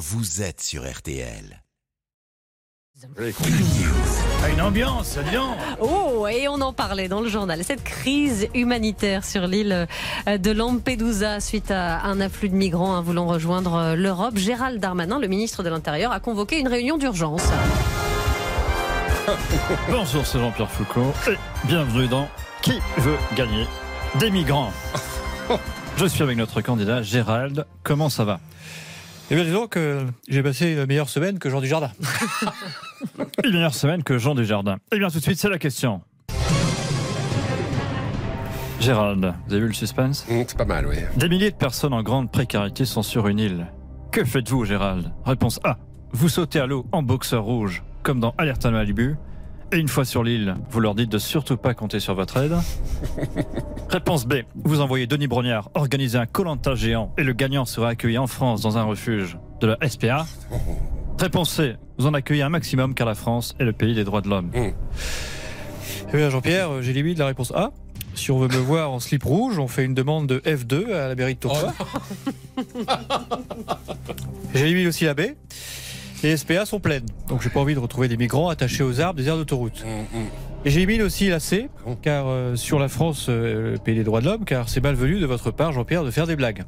vous êtes sur RTL. Une ambiance. Oh, et on en parlait dans le journal. Cette crise humanitaire sur l'île de Lampedusa suite à un afflux de migrants hein, voulant rejoindre euh, l'Europe. Gérald Darmanin, le ministre de l'Intérieur, a convoqué une réunion d'urgence. Bonjour, c'est Jean-Pierre Foucault. Et bienvenue dans Qui veut gagner des migrants? Je suis avec notre candidat Gérald. Comment ça va? Eh bien, disons que j'ai passé une meilleure semaine que Jean Dujardin. Une meilleure semaine que Jean Desjardins. Eh bien, tout de suite, c'est la question. Gérald, vous avez vu le suspense Mmh, c'est pas mal, oui. Des milliers de personnes en grande précarité sont sur une île. Que faites-vous, Gérald? Réponse A. Vous sautez à l'eau en boxeur rouge, comme dans Alerte à Malibu. Et une fois sur l'île, vous leur dites de surtout pas compter sur votre aide. Réponse B. Vous envoyez Denis Brognard organiser un colanta géant et le gagnant sera accueilli en France dans un refuge de la SPA. Réponse C. Vous en accueillez un maximum car la France est le pays des droits de l'homme. Eh bien, Jean-Pierre, euh, j'ai limite la réponse A. Si on veut me voir en slip rouge, on fait une demande de F2 à la mairie de Tourcoing. j'ai limite aussi la B. Les SPA sont pleines, donc j'ai pas envie de retrouver des migrants attachés aux arbres des aires d'autoroute. Et j'élimine aussi la C, car euh, sur la France, euh, le pays des droits de l'homme, car c'est malvenu de votre part, Jean-Pierre, de faire des blagues.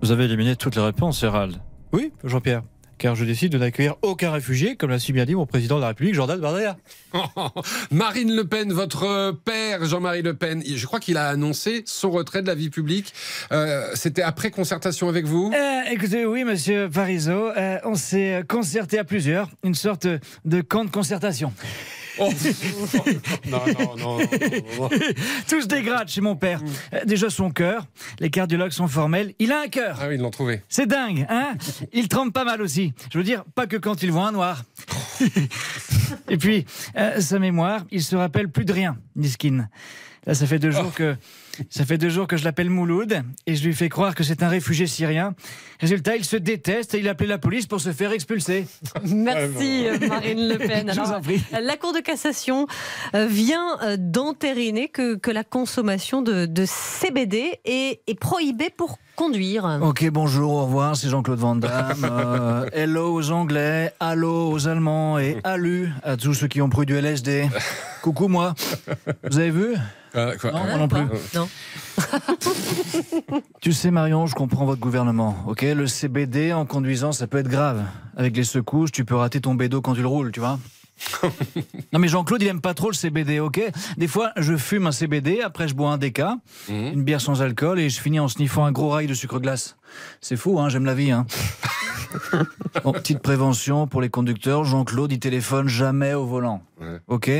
Vous avez éliminé toutes les réponses, Gérald. Oui, Jean-Pierre, car je décide de n'accueillir aucun réfugié, comme l'a si bien dit mon président de la République, Jordan Bardella. Marine Le Pen, votre père, Jean-Marie Le Pen, je crois qu'il a annoncé son retrait de la vie publique. Euh, C'était après concertation avec vous? Euh, écoutez, oui, monsieur Parizeau, euh, on s'est concerté à plusieurs, une sorte de camp de concertation. Oh. non, non, non. Tout se dégrade chez mon père. Euh, déjà son cœur, les cardiologues sont formels, il a un cœur. Ah oui, ils l'ont trouvé. C'est dingue, hein? Il trempe pas mal aussi. Je veux dire, pas que quand il voit un noir. Et puis, euh, sa mémoire, il se rappelle plus de rien, Niskin. Là, ça fait deux jours que ça fait deux jours que je l'appelle Mouloud et je lui fais croire que c'est un réfugié syrien. Résultat, il se déteste et il a appelé la police pour se faire expulser. Merci euh, Marine Le Pen. Je vous en prie. La Cour de cassation euh, vient euh, d'entériner que, que la consommation de, de CBD est, est prohibée pour conduire. Ok, bonjour, au revoir, c'est Jean-Claude Van Damme. Euh, hello aux Anglais, allô aux Allemands et alu à tous ceux qui ont pris du LSD. Coucou moi. Vous avez vu Euh, quoi Non, Euh, moi non plus. Non. Tu sais Marion, je comprends votre gouvernement. Ok, le CBD en conduisant, ça peut être grave. Avec les secousses, tu peux rater ton bédo quand tu le roules, tu vois? non mais Jean-Claude, il aime pas trop le CBD, ok? Des fois, je fume un CBD, après je bois un DK, une bière sans alcool, et je finis en sniffant un gros rail de sucre glace. C'est fou, hein J'aime la vie, hein Bon, petite prévention pour les conducteurs, Jean-Claude, il téléphone jamais au volant. Ouais. Ok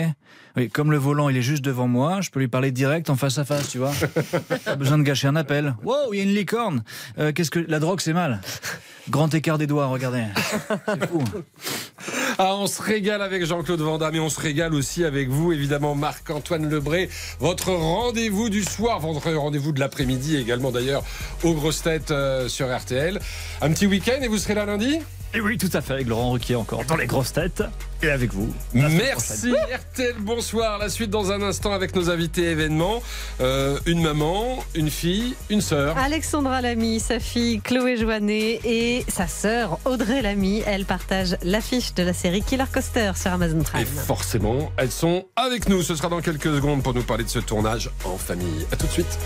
oui, Comme le volant, il est juste devant moi, je peux lui parler direct en face à face, tu vois. Pas besoin de gâcher un appel. Wow, il y a une licorne. Euh, Qu'est-ce que la drogue, c'est mal. Grand écart des doigts, regardez. C'est fou. Ah, on se régale avec Jean-Claude Van Damme et on se régale aussi avec vous, évidemment, Marc-Antoine Lebré. Votre rendez-vous du soir, votre rendez-vous de l'après-midi également d'ailleurs aux grosses têtes euh, sur RTL. Un petit week-end et vous serez là lundi? Et oui, tout à fait, avec Laurent Ruquier encore dans les grosses têtes. Et avec vous. Merci RTL, bonsoir. La suite dans un instant avec nos invités événements. Euh, une maman, une fille, une sœur. Alexandra Lamy, sa fille Chloé Joannet et sa sœur Audrey Lamy. Elles partagent l'affiche de la série Killer Coaster sur Amazon Et Prime. forcément, elles sont avec nous. Ce sera dans quelques secondes pour nous parler de ce tournage en famille. A tout de suite.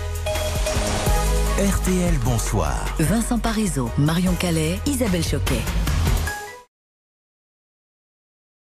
RTL Bonsoir. Vincent Parisot, Marion Calais, Isabelle Choquet.